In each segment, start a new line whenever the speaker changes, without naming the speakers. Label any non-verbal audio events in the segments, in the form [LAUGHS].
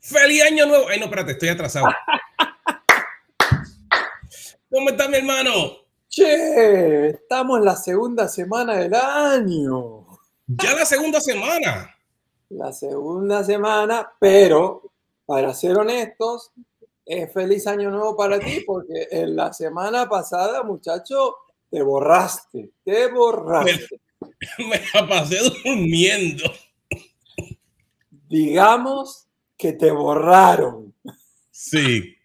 ¡Feliz año nuevo! Ay, no, espérate, estoy atrasado. [LAUGHS] ¿Cómo está mi hermano?
Che, estamos en la segunda semana del año.
Ya la segunda semana.
La segunda semana, pero para ser honestos, es feliz año nuevo para ti porque en la semana pasada, muchacho, te borraste, te borraste. [LAUGHS]
Me, la pasé durmiendo.
Digamos que te borraron.
Sí.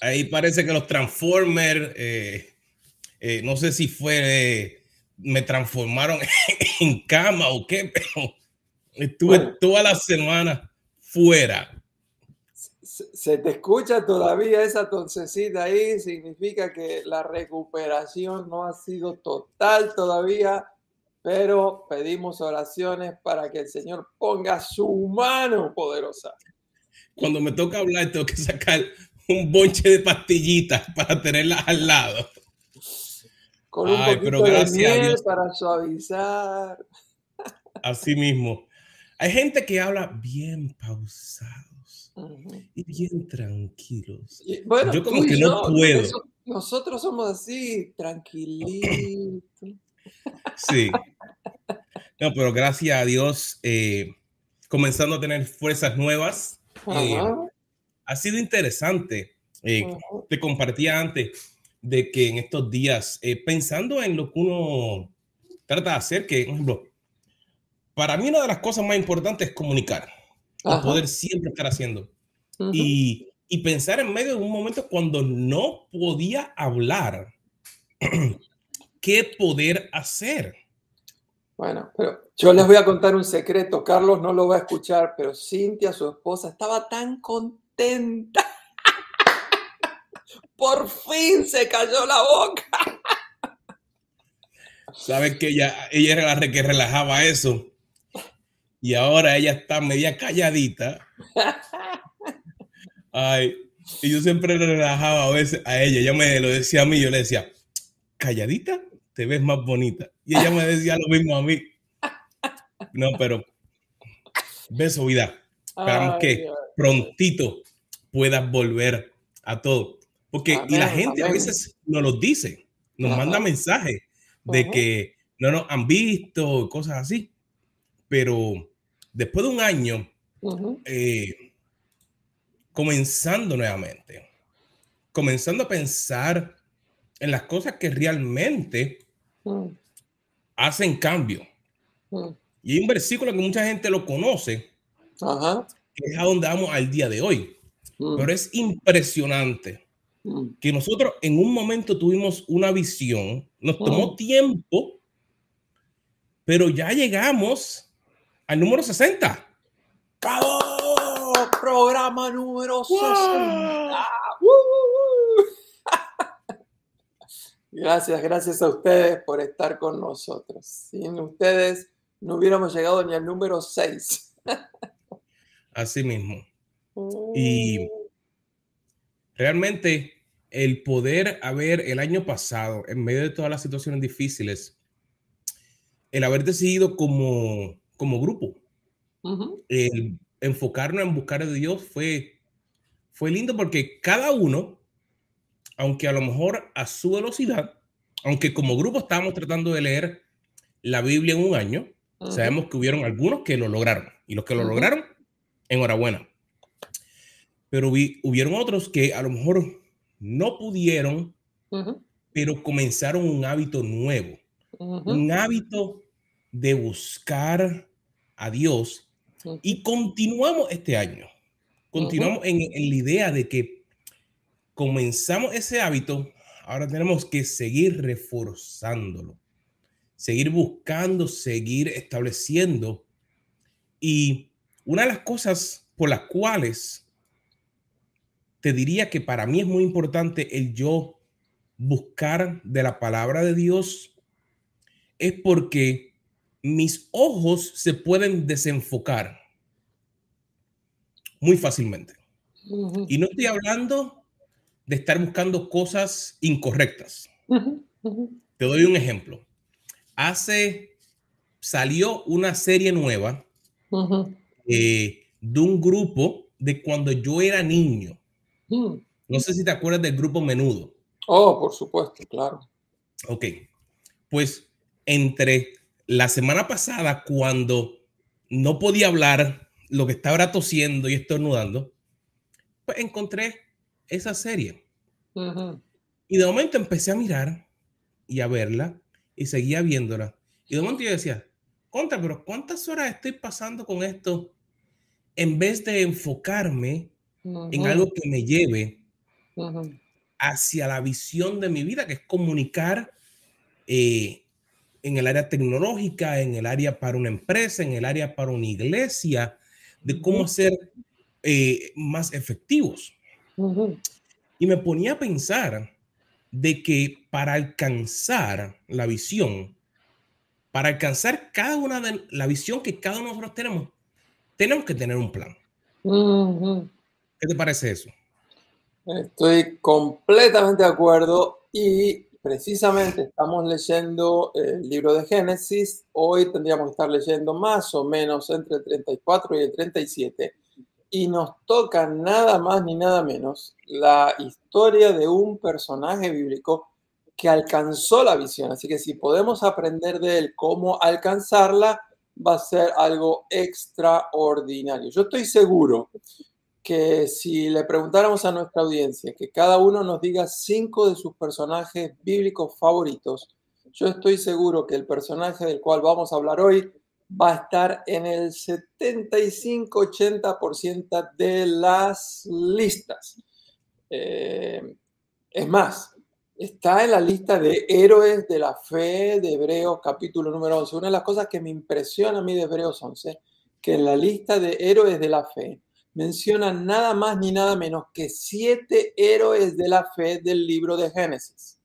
Ahí parece que los Transformers, eh, eh, no sé si fue, eh, me transformaron [LAUGHS] en cama o qué, pero estuve
Bueno.
toda la semana fuera.
Se te escucha todavía esa toncecita ahí, significa que la recuperación no ha sido total todavía, pero pedimos oraciones para que el Señor ponga su mano poderosa.
Cuando me toca hablar, tengo que sacar un bonche de pastillitas para tenerlas al lado.
Con un
Ay,
poquito
pero
de miel para suavizar.
Así mismo. Hay gente que habla bien
Ujú.
y bien tranquilos.
Y, bueno,
Yo como que no
yo,
puedo.
eso- nosotros somos así, tranquilitos.
Sí. No, pero gracias a Dios, eh, comenzando a tener fuerzas nuevas. eh, ha sido interesante. Eh. Te compartía antes de que en estos días, eh, pensando en lo que uno trata de hacer, que, por ejemplo, para mí una de las cosas más importantes es comunicar,
Ajá,
poder siempre estar haciendo. y, y pensar en medio de un momento cuando no podía hablar, [CLEARS THROAT] qué poder hacer.
Bueno, pero yo les voy a contar un secreto. Carlos no lo va a escuchar, pero Cintia, su esposa, estaba tan contenta. [LAUGHS] Por fin se cayó la boca.
Sabes que ella, ella era la que relajaba eso. Y ahora ella está media calladita. Ay, y yo siempre le relajaba a veces a ella. Ella me lo decía a mí, yo le decía, calladita, te ves más bonita. Y ella me decía lo mismo a mí. No, pero beso, vida. Esperamos
Ay,
que
ay.
prontito puedas volver a todo. Porque y la
Amén,
gente a
amén.
veces nos lo dice, nos
Ajá.
manda mensajes de
Ajá.
que no nos han visto, cosas así. Pero después de un año, eh, comenzando nuevamente, comenzando a pensar en las cosas que realmente
ujú,
hacen cambio. Y hay un versículo que mucha gente lo conoce, que es a donde vamos al día de hoy. Pero es impresionante que nosotros en un momento tuvimos una visión, nos tomó tiempo, pero ya llegamos al número 60.
¡Bravo! Programa número 60. ¡Uh, uh, uh! Gracias, gracias a ustedes por estar con nosotros. Sin ustedes no hubiéramos llegado ni al número 6. [LAUGHS]
Así mismo. Y- Realmente el poder haber el año pasado, en medio de todas las situaciones difíciles, el haber decidido como, como grupo,
Ujú,
el enfocarnos en buscar a Dios fue, fue lindo porque cada uno, aunque a lo mejor a su velocidad, aunque como grupo estábamos tratando de leer la Biblia en un año,
ujú,
sabemos que hubieron algunos que lo lograron y los que lo
Ujú.
lograron, enhorabuena. Pero vi- hubieron otros que a lo mejor no pudieron, pero comenzaron un hábito nuevo, un hábito de buscar a Dios y continuamos este año. Continuamos en, en la idea de que comenzamos ese hábito, ahora tenemos que seguir reforzándolo, seguir buscando, seguir estableciendo. Y una de las cosas por las cuales te diría que para mí es muy importante el yo buscar de la palabra de Dios es porque mis ojos se pueden desenfocar muy fácilmente. Y no estoy hablando de estar buscando cosas incorrectas. Te doy un ejemplo. Hace salió una serie nueva eh, de un grupo de cuando yo era niño. Mm. No sé si te acuerdas del grupo Menudo.
Oh, por supuesto, claro.
Ok, pues entre la semana pasada, cuando no podía hablar, lo que estaba tosiendo y estornudando, pues encontré esa serie. Y de momento empecé a mirar y a verla y seguía viéndola. Y de momento yo decía, contra, pero ¿cuántas horas estoy pasando con esto? En vez de enfocarme en algo que me lleve hacia la visión de mi vida, que es comunicar eh, en el área tecnológica, en el área para una empresa, en el área para una iglesia, de cómo ser eh, más efectivos. Y me ponía a pensar de que para alcanzar la visión, para alcanzar cada una de la visión que cada uno de nosotros tenemos, tenemos que tener un plan. ¿Qué te parece eso?
Estoy completamente de acuerdo y precisamente estamos leyendo el libro de Génesis. Hoy tendríamos que estar leyendo más o menos entre el 34 y el 37 y nos toca nada más ni nada menos la historia de un personaje bíblico que alcanzó la visión. Así que si podemos aprender de él cómo alcanzarla, va a ser algo extraordinario. Yo estoy seguro que si le preguntáramos a nuestra audiencia que cada uno nos diga cinco de sus personajes bíblicos favoritos, yo estoy seguro que el personaje del cual vamos a hablar hoy va a estar en el 75-80% de las listas. Eh, es más, está en la lista de héroes de la fe de Hebreos capítulo número 11. Una de las cosas que me impresiona a mí de Hebreos 11, que en la lista de héroes de la fe mencionan nada más ni nada menos que siete héroes de la fe del libro de Génesis.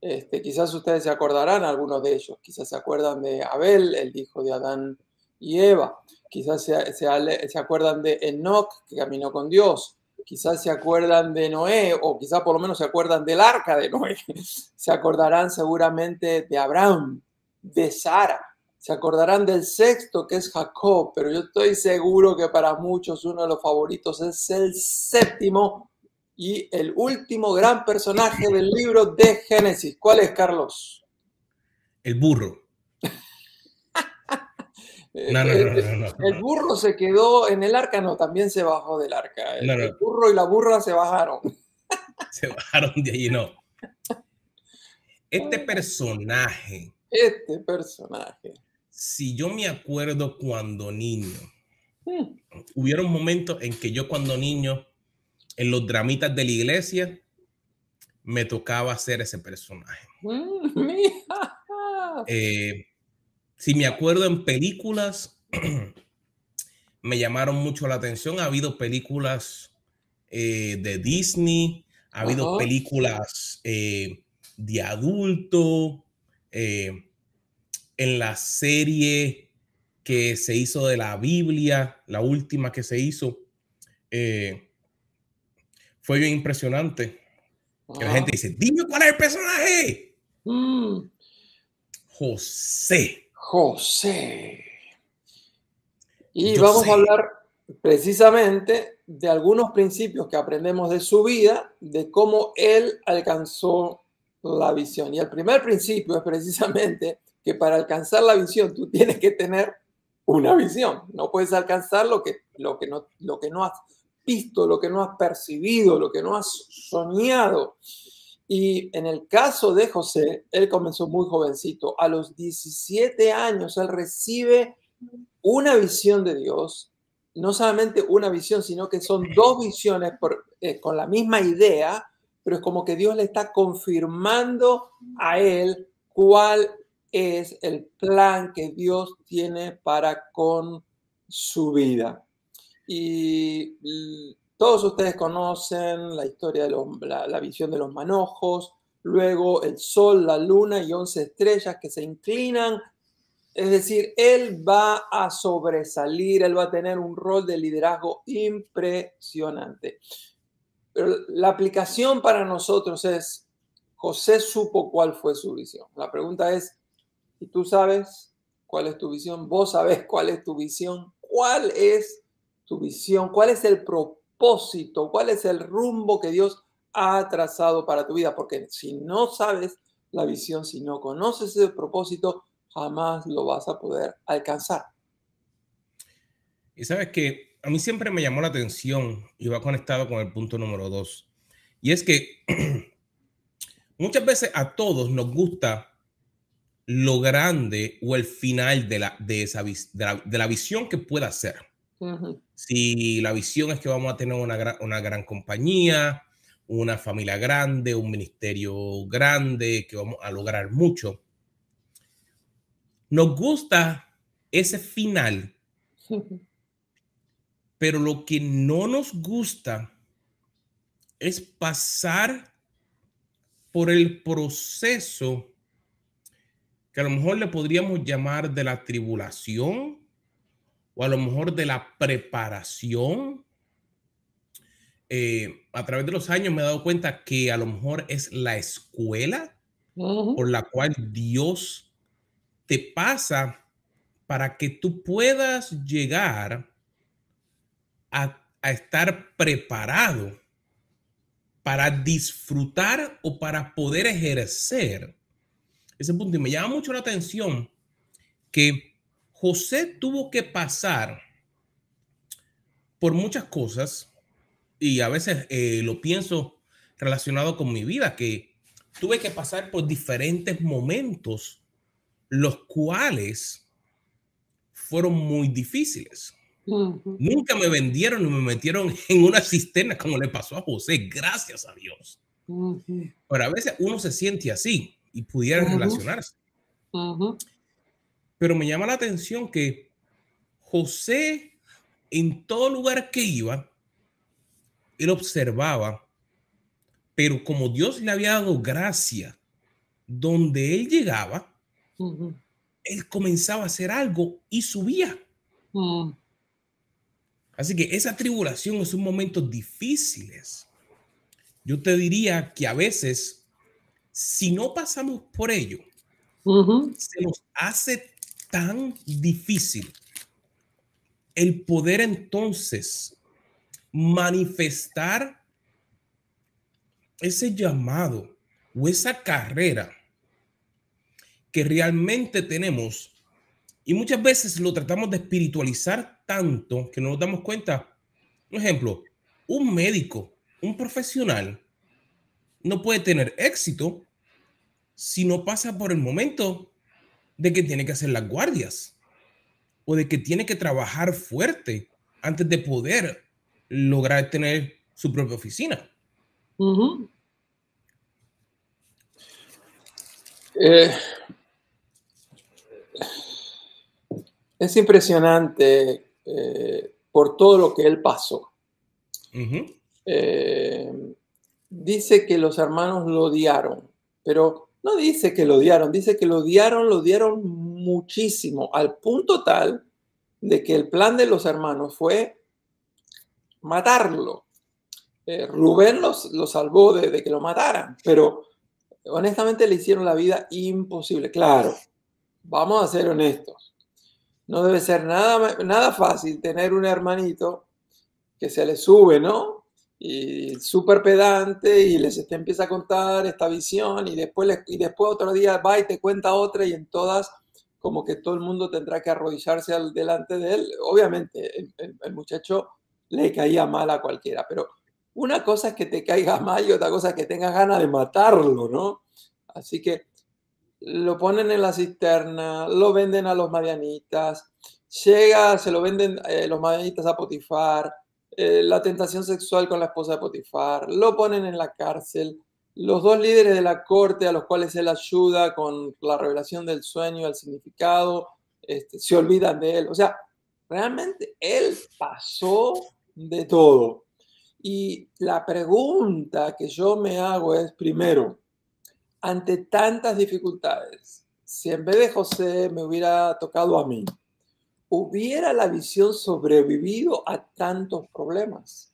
Este, quizás ustedes se acordarán algunos de ellos, quizás se acuerdan de Abel, el hijo de Adán y Eva, quizás se, se, acuerdan de Enoch, que caminó con Dios, quizás se acuerdan de Noé, o quizás por lo menos se acuerdan del arca de Noé, [LAUGHS] se acordarán seguramente de Abraham, de Sara, se acordarán del sexto que es Jacob, pero yo estoy seguro que para muchos uno de los favoritos es el séptimo y el último gran personaje del libro de Génesis. ¿Cuál es, Carlos?
El burro. [LAUGHS]
No, no, no, El burro se quedó en el arca, no, también se bajó del arca. El, burro y la burra se bajaron. [LAUGHS]
Se bajaron de allí, no. [LAUGHS] Este personaje.
Este personaje.
Si yo me acuerdo cuando niño, hmm. hubieron momentos en que yo cuando niño en los dramitas de la iglesia, me tocaba ser ese personaje. Mm, [LAUGHS] eh, si me acuerdo en películas, [CLEARS THROAT] me llamaron mucho la atención. Ha habido películas eh, de Disney, ha habido películas eh, de adulto, en la serie que se hizo de la Biblia, la última que se hizo fue bien impresionante. Que la gente dice, dime cuál es el personaje. Mm. José.
José. Y vamos a hablar precisamente de algunos principios que aprendemos de su vida, de cómo él alcanzó la visión. Y el primer principio es precisamente que para alcanzar la visión tú tienes que tener una visión. No puedes alcanzar lo que, lo que, no, lo que no has visto, lo que no has percibido, lo que no has soñado. Y en el caso de José, él comenzó muy jovencito. A los 17 años, él recibe una visión de Dios. No solamente una visión, sino que son dos visiones eh, con la misma idea, pero es como que Dios le está confirmando a él cuál es el plan que Dios tiene para con su vida. Y todos ustedes conocen la historia de la, visión de los manojos, luego el sol, la luna y once estrellas que se inclinan. Es decir, él va a sobresalir, él va a tener un rol de liderazgo impresionante. Pero la aplicación para nosotros es, José supo cuál fue su visión. La pregunta es, ¿y tú sabes cuál es tu visión, vos sabés cuál es tu visión, cuál es tu visión, cuál es el propósito, cuál es el rumbo que Dios ha trazado para tu vida, porque si no sabes la visión, si no conoces ese propósito, jamás lo vas a poder alcanzar.
Y sabes que a mí siempre me llamó la atención y va conectado con el punto número dos. Y es que [CLEARS THROAT] muchas veces a todos nos gusta lo grande o el final de la, de esa, de la, visión que pueda ser. Si la visión es que vamos a tener una, una gran compañía, una familia grande, un ministerio grande, que vamos a lograr mucho. Nos gusta ese final, pero lo que no nos gusta es pasar por el proceso que a lo mejor le podríamos llamar de la tribulación o a lo mejor de la preparación. Eh, a través de los años me he dado cuenta que a lo mejor es la escuela por la cual Dios te pasa para que tú puedas llegar a, a estar preparado para disfrutar o para poder ejercer ese punto. Y me llama mucho la atención que José tuvo que pasar por muchas cosas y a veces eh, lo pienso relacionado con mi vida, que tuve que pasar por diferentes momentos, los cuales fueron muy difíciles. Nunca me vendieron y me metieron en una cisterna como le pasó a José, gracias a Dios. Pero a veces uno se siente así y pudiera relacionarse. Pero me llama la atención que José, en todo lugar que iba, él observaba, pero como Dios le había dado gracia, donde él llegaba, él comenzaba a hacer algo y subía. Así que esa tribulación es un momento difíciles. Yo te diría que a veces, si no pasamos por ello, se nos hace tan difícil el poder entonces manifestar ese llamado o esa carrera que realmente tenemos y muchas veces lo tratamos de espiritualizar tanto que no nos damos cuenta. Por ejemplo, un médico, un profesional, no puede tener éxito si no pasa por el momento de que tiene que hacer las guardias o de que tiene que trabajar fuerte antes de poder lograr tener su propia oficina.
Es impresionante eh, por todo lo que él pasó. Eh, dice que los hermanos lo odiaron, pero no dice que lo odiaron, dice que lo odiaron, lo odiaron muchísimo, al punto tal de que el plan de los hermanos fue matarlo. Eh, Rubén los, lo salvó de, de, que lo mataran, pero honestamente le hicieron la vida imposible. Claro, vamos a ser honestos no debe ser nada, nada fácil tener un hermanito que se le sube, ¿no? Y súper pedante y les empieza a contar esta visión y después, y después otro día va y te cuenta otra y en todas como que todo el mundo tendrá que arrodillarse al, delante de él. Obviamente el, muchacho le caía mal a cualquiera, pero una cosa es que te caiga mal y otra cosa es que tengas ganas de matarlo, ¿no? Así que lo ponen en la cisterna, lo venden a los madianitas, llega, se lo venden eh, los madianitas a Potifar, eh, la tentación sexual con la esposa de Potifar, lo ponen en la cárcel, los dos líderes de la corte a los cuales él ayuda con la revelación del sueño, el significado, este, se olvidan de él. O sea, realmente él pasó de todo. Y la pregunta que yo me hago es, primero, ante tantas dificultades, si en vez de José me hubiera tocado a mí, hubiera la visión sobrevivido a tantos problemas,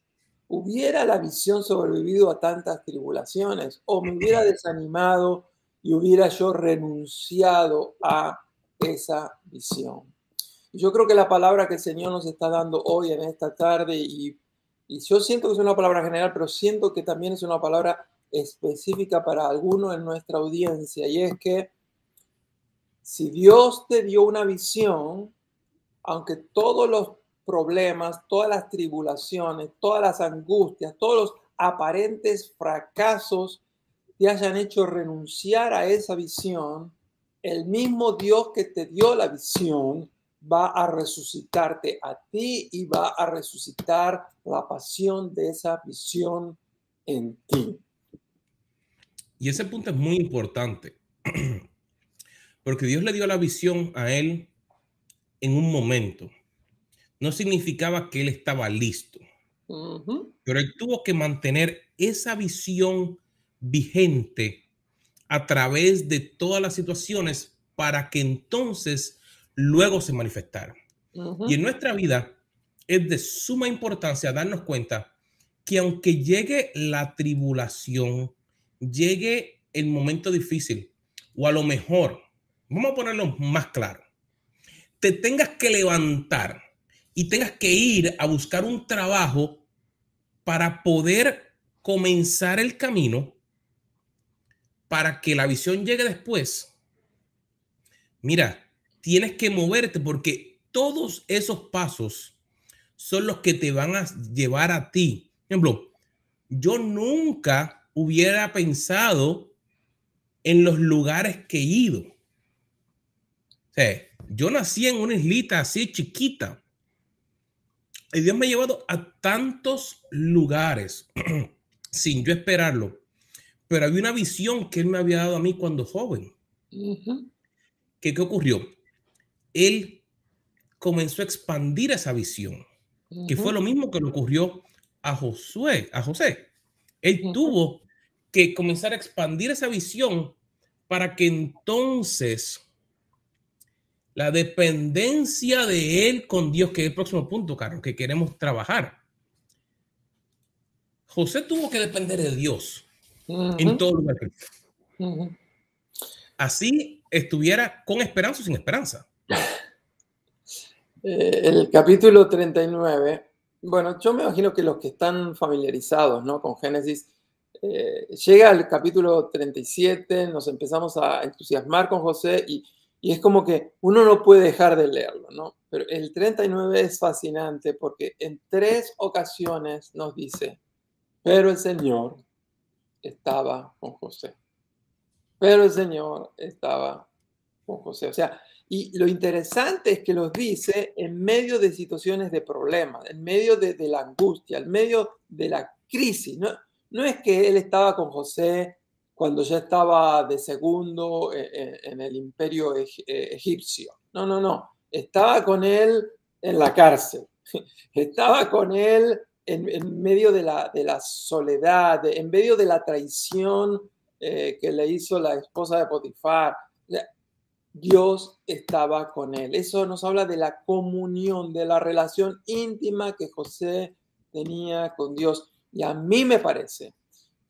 hubiera la visión sobrevivido a tantas tribulaciones, o me hubiera desanimado y hubiera yo renunciado a esa visión. Yo creo que la palabra que el Señor nos está dando hoy en esta tarde, y, y yo siento que es una palabra general, pero siento que también es una palabra específica para alguno en nuestra audiencia, y es que si Dios te dio una visión, aunque todos los problemas, todas las tribulaciones, todas las angustias, todos los aparentes fracasos te hayan hecho renunciar a esa visión, el mismo Dios que te dio la visión va a resucitarte a ti y va a resucitar la pasión de esa visión en ti.
Y ese punto es muy importante, [CLEARS THROAT] porque Dios le dio la visión a él en un momento. No significaba que él estaba listo, pero él tuvo que mantener esa visión vigente a través de todas las situaciones para que entonces luego se manifestara. Y en nuestra vida es de suma importancia darnos cuenta que aunque llegue la tribulación, llegue el momento difícil, o a lo mejor, vamos a ponerlo más claro, te tengas que levantar y tengas que ir a buscar un trabajo para poder comenzar el camino para que la visión llegue después, mira, tienes que moverte porque todos esos pasos son los que te van a llevar a ti. Por ejemplo, yo nunca hubiera pensado en los lugares que he ido. O sea, yo nací en una islita así chiquita. Y Dios me ha llevado a tantos lugares [CLEARS THROAT] sin yo esperarlo pero había una visión que él me había dado a mí cuando joven. ¿Qué, ¿Qué ocurrió? Él comenzó a expandir esa visión, que fue lo mismo que le ocurrió a Josué, a José. Él tuvo que comenzar a expandir esa visión para que entonces la dependencia de él con Dios, que es el próximo punto, Carlos, que queremos trabajar. José tuvo que depender de Dios en todo lugar. Así estuviera con esperanza o sin esperanza.
Eh, el capítulo 39, bueno, yo me imagino que los que están familiarizados ¿no? con Génesis, eh, llega al capítulo 37, nos empezamos a entusiasmar con José y, y, es como que uno no puede dejar de leerlo, ¿no? Pero el 39 es fascinante porque en tres ocasiones nos dice, pero el Señor estaba con José. Pero el Señor estaba con José. O sea, y lo interesante es que los dice en medio de situaciones de problemas, en medio de, la angustia, en medio de la crisis. No, no es que él estaba con José cuando ya estaba de segundo e, e, en, el imperio e, egipcio. No, no, no. Estaba con él en la cárcel. [LAUGHS] Estaba con él en, medio de la, soledad, en medio de la traición eh, que le hizo la esposa de Potifar, Dios estaba con él. Eso nos habla de la comunión, de la relación íntima que José tenía con Dios. Y a mí me parece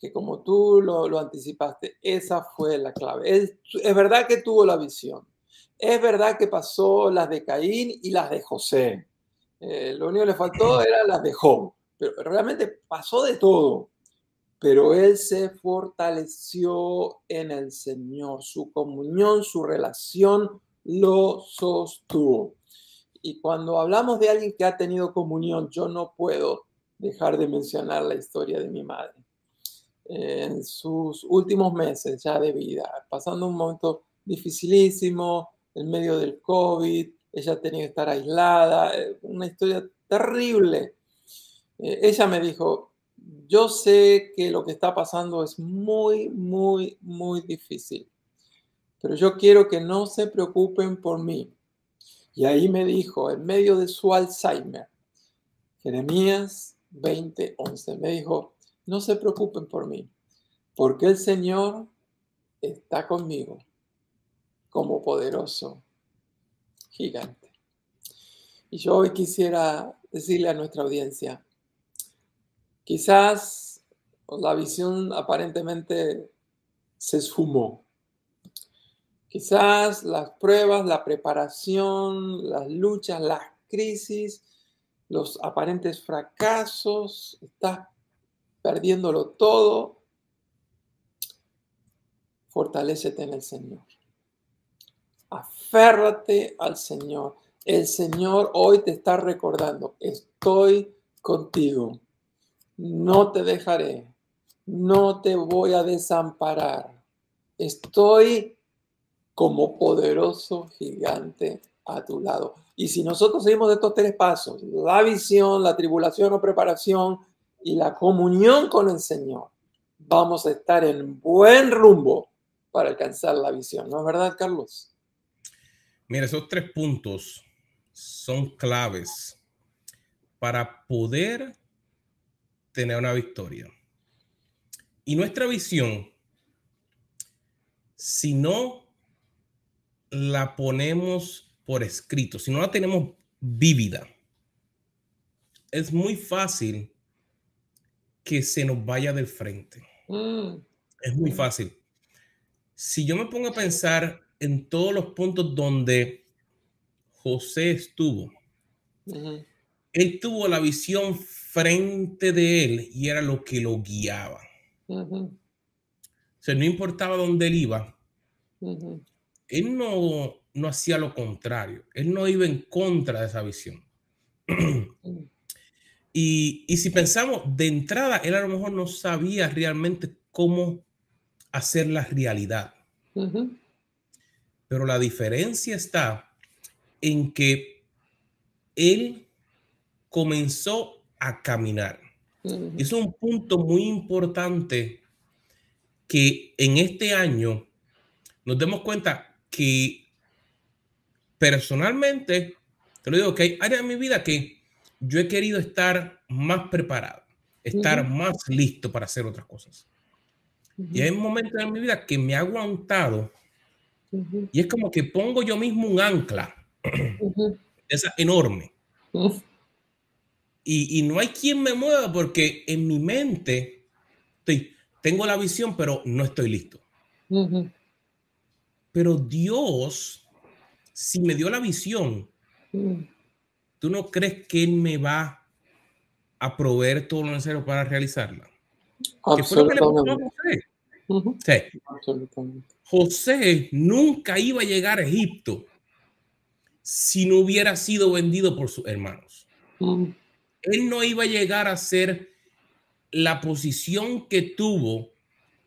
que como tú lo, lo anticipaste, esa fue la clave. Es, es, verdad que tuvo la visión. Es verdad que pasó las de Caín y las de José. Eh, lo único que le faltó era las de Job pero realmente pasó de todo. Pero él se fortaleció en el Señor, su comunión, su relación lo sostuvo. Y cuando hablamos de alguien que ha tenido comunión, yo no puedo dejar de mencionar la historia de mi madre. En sus últimos meses ya de vida, pasando un momento dificilísimo, en medio del COVID, ella tenía que estar aislada, eh, una historia terrible eh, ella me dijo, yo sé que lo que está pasando es muy, muy, muy difícil, pero yo quiero que no se preocupen por mí. Y ahí me dijo, en medio de su Alzheimer, Jeremías 20:11, me dijo, no se preocupen por mí, porque el Señor está conmigo como poderoso gigante. Y yo hoy quisiera decirle a nuestra audiencia, Quizás la visión aparentemente se esfumó. Quizás las pruebas, la preparación, las luchas, las crisis, los aparentes fracasos, estás perdiéndolo todo. Fortalécete en el Señor. Aférrate al Señor. El Señor hoy te está recordando, estoy contigo. No te dejaré. No te voy a desamparar. Estoy como poderoso gigante a tu lado. Y si nosotros seguimos estos tres pasos, la visión, la tribulación o preparación y la comunión con el Señor, vamos a estar en buen rumbo para alcanzar la visión. ¿No es verdad, Carlos?
Mira, esos tres puntos son claves para poder tener una victoria. Y nuestra visión, si no la ponemos por escrito, si no la tenemos vívida, es muy fácil que se nos vaya del frente. Mm. Es muy fácil. Si yo me pongo a pensar en todos los puntos donde José estuvo, él tuvo la visión frente de él y era lo que lo guiaba. O sea, no importaba dónde él iba, él no, no hacía lo contrario, él no iba en contra de esa visión. [CLEARS THROAT] y, y, si pensamos de entrada, él a lo mejor no sabía realmente cómo hacer la realidad. Pero la diferencia está en que él comenzó a caminar. Es un punto muy importante que en este año nos demos cuenta que personalmente, te lo digo, que hay áreas de mi vida que yo he querido estar más preparado, estar más listo para hacer otras cosas. Y hay momentos en mi vida que me ha aguantado y es como que pongo yo mismo un ancla, [CLEARS THROAT] esa enorme. Y, no hay quien me mueva porque en mi mente estoy, tengo la visión, pero no estoy listo. Pero Dios, si me dio la visión, ¿tú no crees que Él me va a proveer todo lo necesario para realizarla? Absolutamente. José nunca iba a llegar a Egipto si no hubiera sido vendido por sus hermanos. Él no iba a llegar a ser la posición que tuvo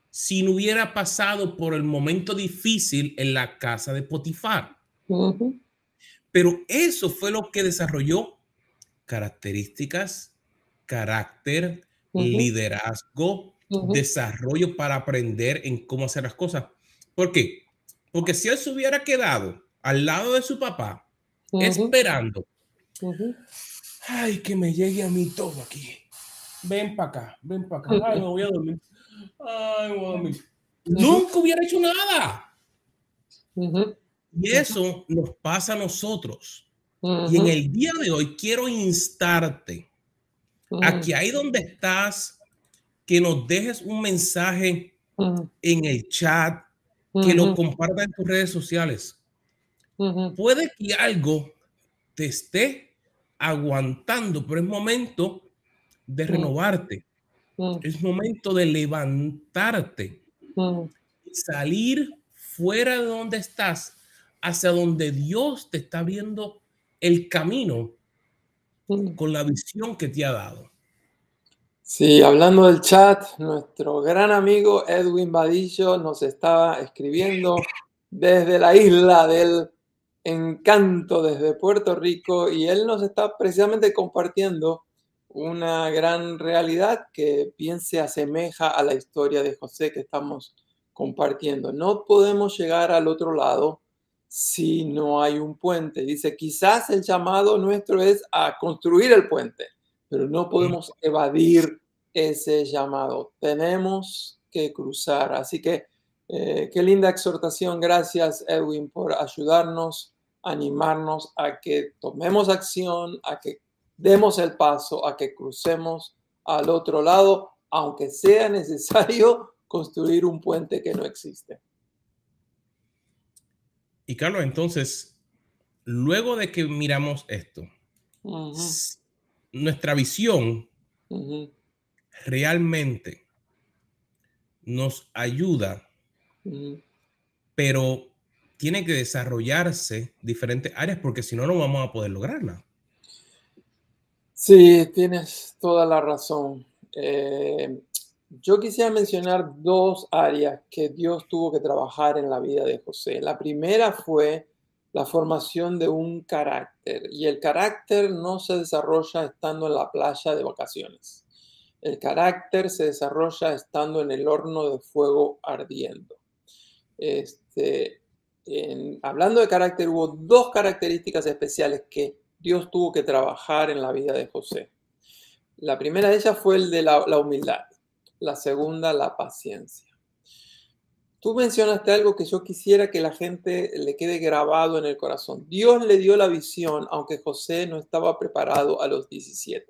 si no hubiera pasado por el momento difícil en la casa de Potifar. Pero eso fue lo que desarrolló características, carácter, liderazgo, desarrollo para aprender en cómo hacer las cosas. ¿Por qué? Porque si él se hubiera quedado al lado de su papá, esperando, Ay, que me llegue a mí todo aquí. Ven para acá, ven para acá. Ay, me voy a dormir. Ay, voy a dormir. Nunca hubiera hecho nada. Y eso nos pasa a nosotros. Y en el día de hoy quiero instarte a que ahí donde estás, que nos dejes un mensaje en el chat, que lo compartas en tus redes sociales. Puede que algo te esté aguantando, pero es momento de renovarte. Es momento de levantarte salir fuera de donde estás hacia donde Dios te está viendo el camino con la visión que te ha dado.
Sí, hablando del chat, nuestro gran amigo Edwin Badillo nos estaba escribiendo desde la isla del encanto desde Puerto Rico y él nos está precisamente compartiendo una gran realidad que bien se asemeja a la historia de José que estamos compartiendo. No podemos llegar al otro lado si no hay un puente. Dice, quizás el llamado nuestro es a construir el puente, pero no podemos evadir ese llamado. Tenemos que cruzar. Así que eh, qué linda exhortación. Gracias, Edwin, por ayudarnos animarnos a que tomemos acción, a que demos el paso, a que crucemos al otro lado, aunque sea necesario construir un puente que no existe.
Y Carlos, entonces, luego de que miramos esto, nuestra visión realmente nos ayuda, pero tiene que desarrollarse diferentes áreas porque si no, no vamos a poder lograrla.
Sí, tienes toda la razón. Eh, yo quisiera mencionar dos áreas que Dios tuvo que trabajar en la vida de José. La primera fue la formación de un carácter y el carácter no se desarrolla estando en la playa de vacaciones. El carácter se desarrolla estando en el horno de fuego ardiendo. Este, hablando de carácter, hubo dos características especiales que Dios tuvo que trabajar en la vida de José. La primera de ellas fue el de la humildad la segunda la paciencia. Tú mencionaste algo que yo quisiera que la gente le quede grabado en el corazón. Dios le dio la visión, aunque José no estaba preparado a los 17.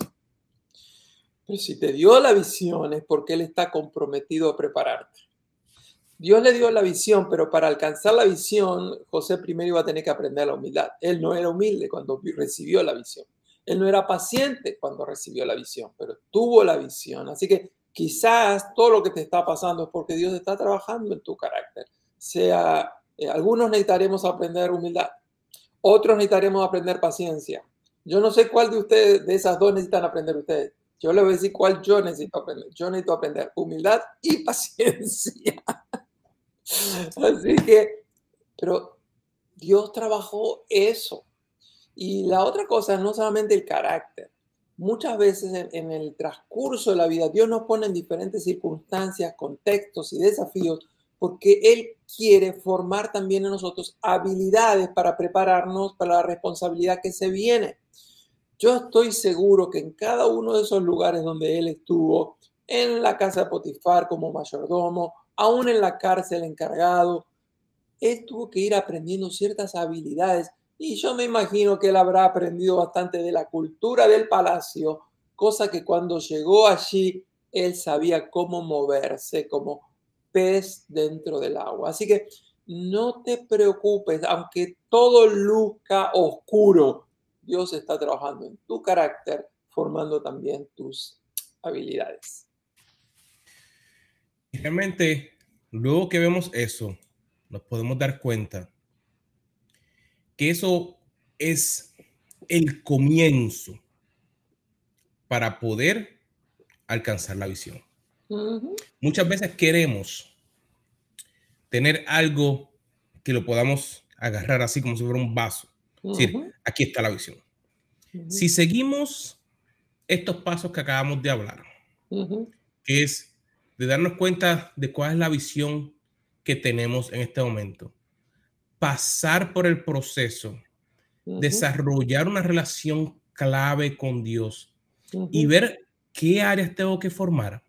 Pero si te dio la visión es porque Él está comprometido a prepararte. Dios le dio la visión, pero para alcanzar la visión, José primero iba a tener que aprender la humildad. Él no era humilde cuando recibió la visión. Él no era paciente cuando recibió la visión, pero tuvo la visión. Así que Quizás todo lo que te está pasando es porque Dios está trabajando en tu carácter. Sea, eh, algunos necesitaremos aprender humildad, otros necesitaremos aprender paciencia. Yo no sé cuál de ustedes, de esas dos necesitan aprender ustedes. Yo les voy a decir cuál yo necesito aprender. Yo necesito aprender humildad y [LAUGHS] paciencia. Así que, pero Dios trabajó eso. Y la otra cosa no solamente el carácter, muchas veces en, el transcurso de la vida Dios nos pone en diferentes circunstancias, contextos y desafíos porque Él quiere formar también en nosotros habilidades para prepararnos para la responsabilidad que se viene. Yo estoy seguro que en cada uno de esos lugares donde Él estuvo, en la casa de Potifar como mayordomo, aún en la cárcel encargado, Él tuvo que ir aprendiendo ciertas habilidades y yo me imagino que él habrá aprendido bastante de la cultura del palacio, cosa que cuando llegó allí, él sabía cómo moverse como pez dentro del agua. Así que no te preocupes, aunque todo luzca oscuro, Dios está trabajando en tu carácter, formando también tus habilidades.
Realmente, luego que vemos eso, nos podemos dar cuenta que eso es el comienzo para poder alcanzar la visión. Muchas veces queremos tener algo que lo podamos agarrar así como si fuera un vaso. Es decir, aquí está la visión. Si seguimos estos pasos que acabamos de hablar, que es de darnos cuenta de cuál es la visión que tenemos en este momento, pasar por el proceso, desarrollar una relación clave con Dios y ver qué áreas tengo que formar,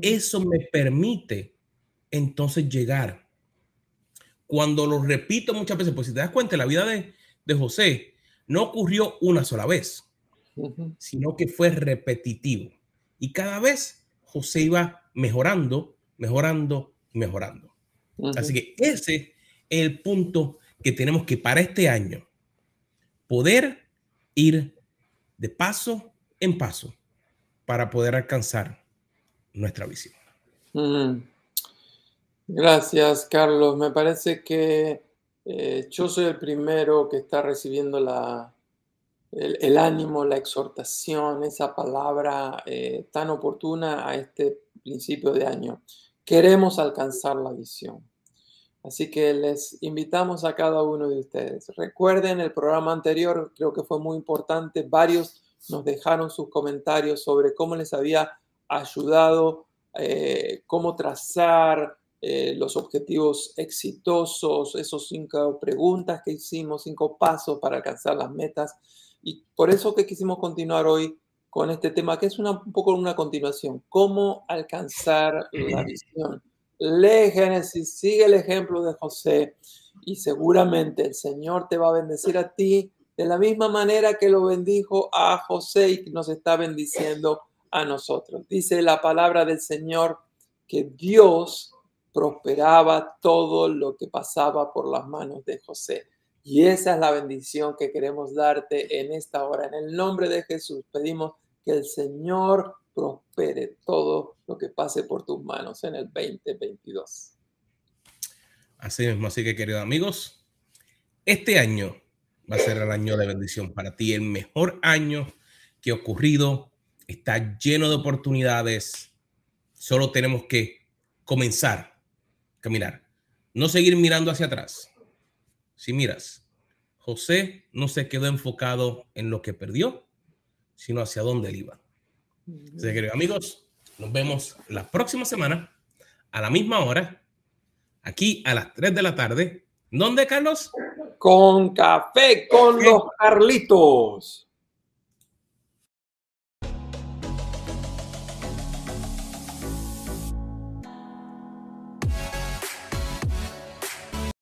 eso me permite entonces llegar. Cuando lo repito muchas veces, pues si te das cuenta, la vida de, de José no ocurrió una sola vez, sino que fue repetitivo. Y cada vez José iba mejorando, mejorando, mejorando. Así que ese el punto que tenemos que para este año poder ir de paso en paso para poder alcanzar nuestra visión.
Gracias, Carlos. Me parece que eh, yo soy el primero que está recibiendo la, el, ánimo, la exhortación, esa palabra eh, tan oportuna a este principio de año. Queremos alcanzar la visión. Así que les invitamos a cada uno de ustedes. Recuerden el programa anterior, creo que fue muy importante. Varios nos dejaron sus comentarios sobre cómo les había ayudado, eh, cómo trazar eh, los objetivos exitosos, esos cinco preguntas que hicimos, cinco pasos para alcanzar las metas. Y por eso que quisimos continuar hoy con este tema, que es un poco una continuación, cómo alcanzar la visión lee Génesis, sigue el ejemplo de José y seguramente el Señor te va a bendecir a ti de la misma manera que lo bendijo a José y nos está bendiciendo a nosotros. Dice la palabra del Señor que Dios prosperaba todo lo que pasaba por las manos de José. Y esa es la bendición que queremos darte en esta hora. En el nombre de Jesús pedimos que el Señor prospere todo lo que pase por tus manos en el 2022.
Así mismo, así que queridos amigos, este año va a ser el año de bendición para ti, el mejor año que ha ocurrido, está lleno de oportunidades, solo tenemos que comenzar caminar, no seguir mirando hacia atrás. Si miras, José no se quedó enfocado en lo que perdió, sino hacia dónde él iba. Así que, amigos, nos vemos la próxima semana a la misma hora, aquí a las 3 de la tarde. ¿Dónde, Carlos?
Con café con los Carlitos.